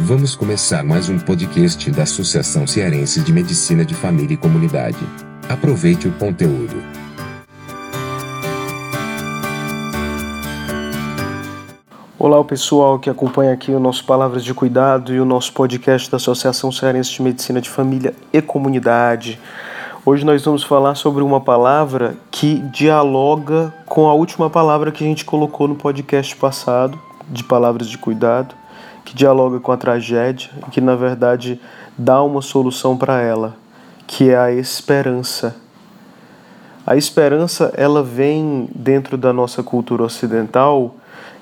Vamos começar mais um podcast da Associação Cearense de Medicina de Família e Comunidade. Aproveite o conteúdo. Olá, pessoal que acompanha aqui o nosso Palavras de Cuidado e o nosso podcast da Associação Cearense de Medicina de Família e Comunidade. Hoje nós vamos falar sobre uma palavra que dialoga com a última palavra que a gente colocou no podcast passado, de Palavras de Cuidado, que dialoga com a tragédia e que, na verdade, dá uma solução para ela, que é a esperança. A esperança, ela vem dentro da nossa cultura ocidental,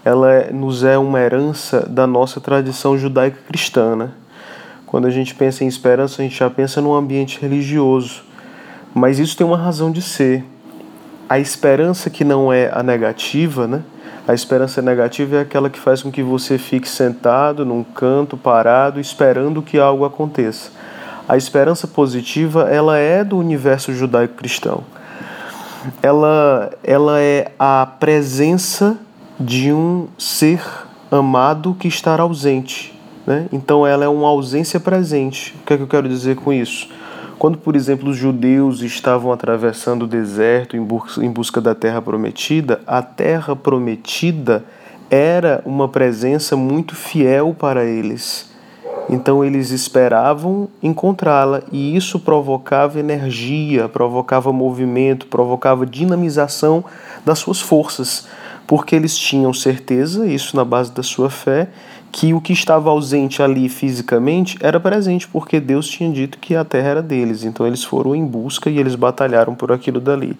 ela é, nos é uma herança da nossa tradição judaica cristã. Né? Quando a gente pensa em esperança, a gente já pensa num ambiente religioso. Mas isso tem uma razão de ser. A esperança que não é a negativa, né? A esperança negativa é aquela que faz com que você fique sentado num canto, parado, esperando que algo aconteça. A esperança positiva, ela é do universo judaico-cristão. Ela, ela é a presença de um ser amado que está ausente. Né? Então, ela é uma ausência presente. O que é que eu quero dizer com isso? Quando, por exemplo, os judeus estavam atravessando o deserto em busca da terra prometida, a terra prometida era uma presença muito fiel para eles. Então eles esperavam encontrá-la e isso provocava energia, provocava movimento, provocava dinamização das suas forças, porque eles tinham certeza, isso na base da sua fé, que o que estava ausente ali fisicamente era presente, porque Deus tinha dito que a terra era deles. Então eles foram em busca e eles batalharam por aquilo dali.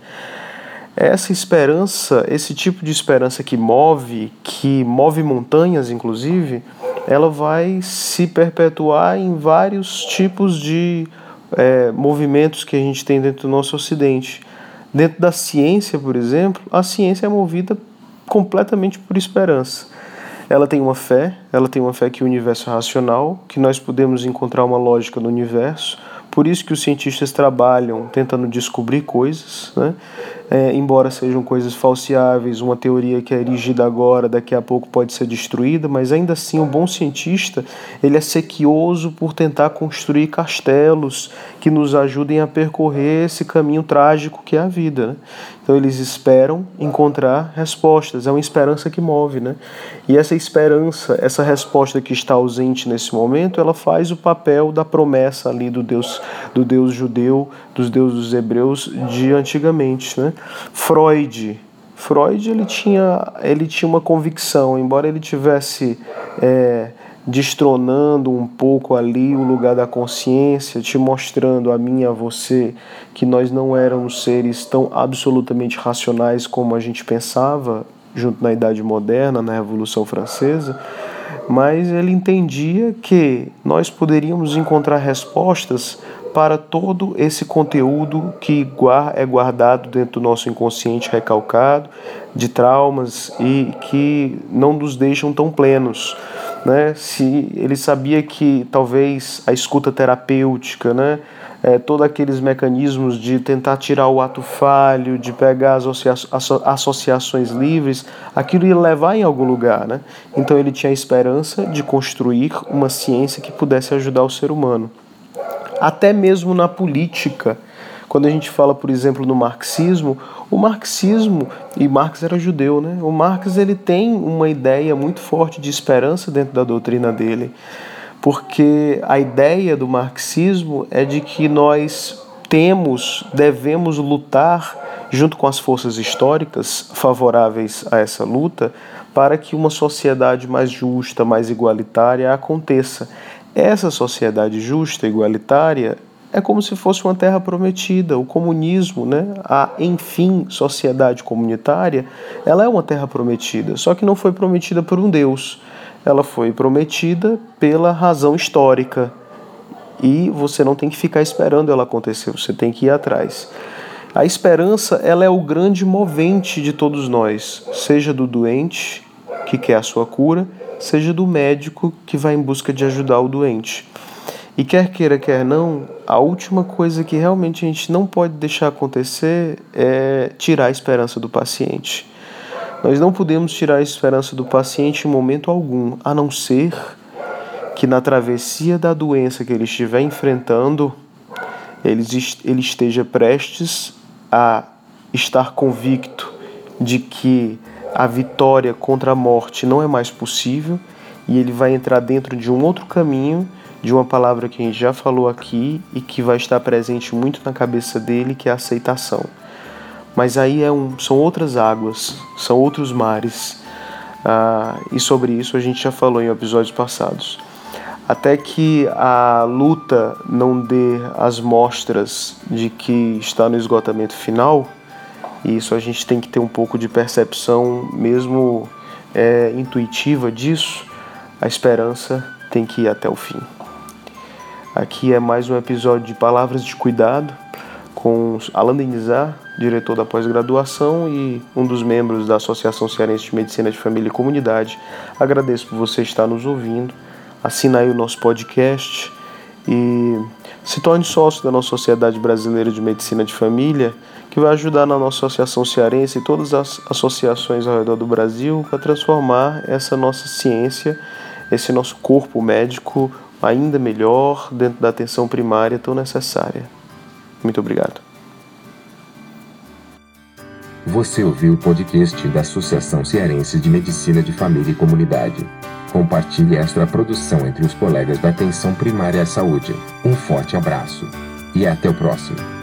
Essa esperança, esse tipo de esperança que move, que move montanhas, inclusive, ela vai se perpetuar em vários tipos de é, movimentos que a gente tem dentro do nosso Ocidente. Dentro da ciência, por exemplo, a ciência é movida completamente por esperança. Ela tem uma fé, ela tem uma fé que o universo é racional, que nós podemos encontrar uma lógica no universo. Por isso que os cientistas trabalham tentando descobrir coisas, né? É, embora sejam coisas falseáveis, uma teoria que é erigida agora, daqui a pouco pode ser destruída, mas ainda assim o bom cientista ele é sequioso por tentar construir castelos que nos ajudem a percorrer esse caminho trágico que é a vida. Né? Então eles esperam encontrar respostas, é uma esperança que move, né? E essa esperança, essa resposta que está ausente nesse momento, ela faz o papel da promessa ali do Deus, do Deus judeu, dos deuses hebreus de antigamente, né? Freud, Freud ele tinha, ele tinha uma convicção, embora ele tivesse é, destronando um pouco ali o lugar da consciência, te mostrando a mim e a você que nós não éramos seres tão absolutamente racionais como a gente pensava, junto na Idade Moderna, na Revolução Francesa, mas ele entendia que nós poderíamos encontrar respostas para todo esse conteúdo que é guardado dentro do nosso inconsciente recalcado, de traumas e que não nos deixam tão plenos. Né? Se ele sabia que talvez a escuta terapêutica, né? É, todos aqueles mecanismos de tentar tirar o ato falho, de pegar as associações livres, aquilo ia levar em algum lugar. Né? Então ele tinha a esperança de construir uma ciência que pudesse ajudar o ser humano até mesmo na política. Quando a gente fala, por exemplo, no marxismo, o marxismo, e Marx era judeu, né? O Marx ele tem uma ideia muito forte de esperança dentro da doutrina dele, porque a ideia do marxismo é de que nós temos, devemos lutar junto com as forças históricas favoráveis a essa luta para que uma sociedade mais justa, mais igualitária aconteça. Essa sociedade justa, igualitária, é como se fosse uma terra prometida. O comunismo, né, a enfim sociedade comunitária, ela é uma terra prometida, só que não foi prometida por um Deus. Ela foi prometida pela razão histórica. E você não tem que ficar esperando ela acontecer, você tem que ir atrás. A esperança, ela é o grande movente de todos nós, seja do doente que quer a sua cura, seja do médico que vai em busca de ajudar o doente. E quer queira, quer não, a última coisa que realmente a gente não pode deixar acontecer é tirar a esperança do paciente. Nós não podemos tirar a esperança do paciente em momento algum, a não ser que na travessia da doença que ele estiver enfrentando, ele, esteja prestes a estar convicto de que a vitória contra a morte não é mais possível e ele vai entrar dentro de um outro caminho, de uma palavra que a gente já falou aqui e que vai estar presente muito na cabeça dele, que é a aceitação. Mas aí é um, são outras águas, são outros mares. Ah, e sobre isso a gente já falou em episódios passados. Até que a luta não dê as mostras de que está no esgotamento final, e isso a gente tem que ter um pouco de percepção, mesmo é, intuitiva disso, a esperança tem que ir até o fim. Aqui é mais um episódio de Palavras de Cuidado com Alan Denizar, diretor da pós-graduação e um dos membros da Associação Cearense de Medicina de Família e Comunidade. Agradeço por você estar nos ouvindo. Assina aí o nosso podcast e se torne sócio da nossa Sociedade Brasileira de Medicina de Família, que vai ajudar na nossa Associação Cearense e todas as associações ao redor do Brasil para transformar essa nossa ciência, esse nosso corpo médico ainda melhor dentro da atenção primária tão necessária. Muito obrigado. Você ouviu o podcast da Associação Cearense de Medicina de Família e Comunidade. Compartilhe esta produção entre os colegas da atenção primária à saúde. Um forte abraço e até o próximo.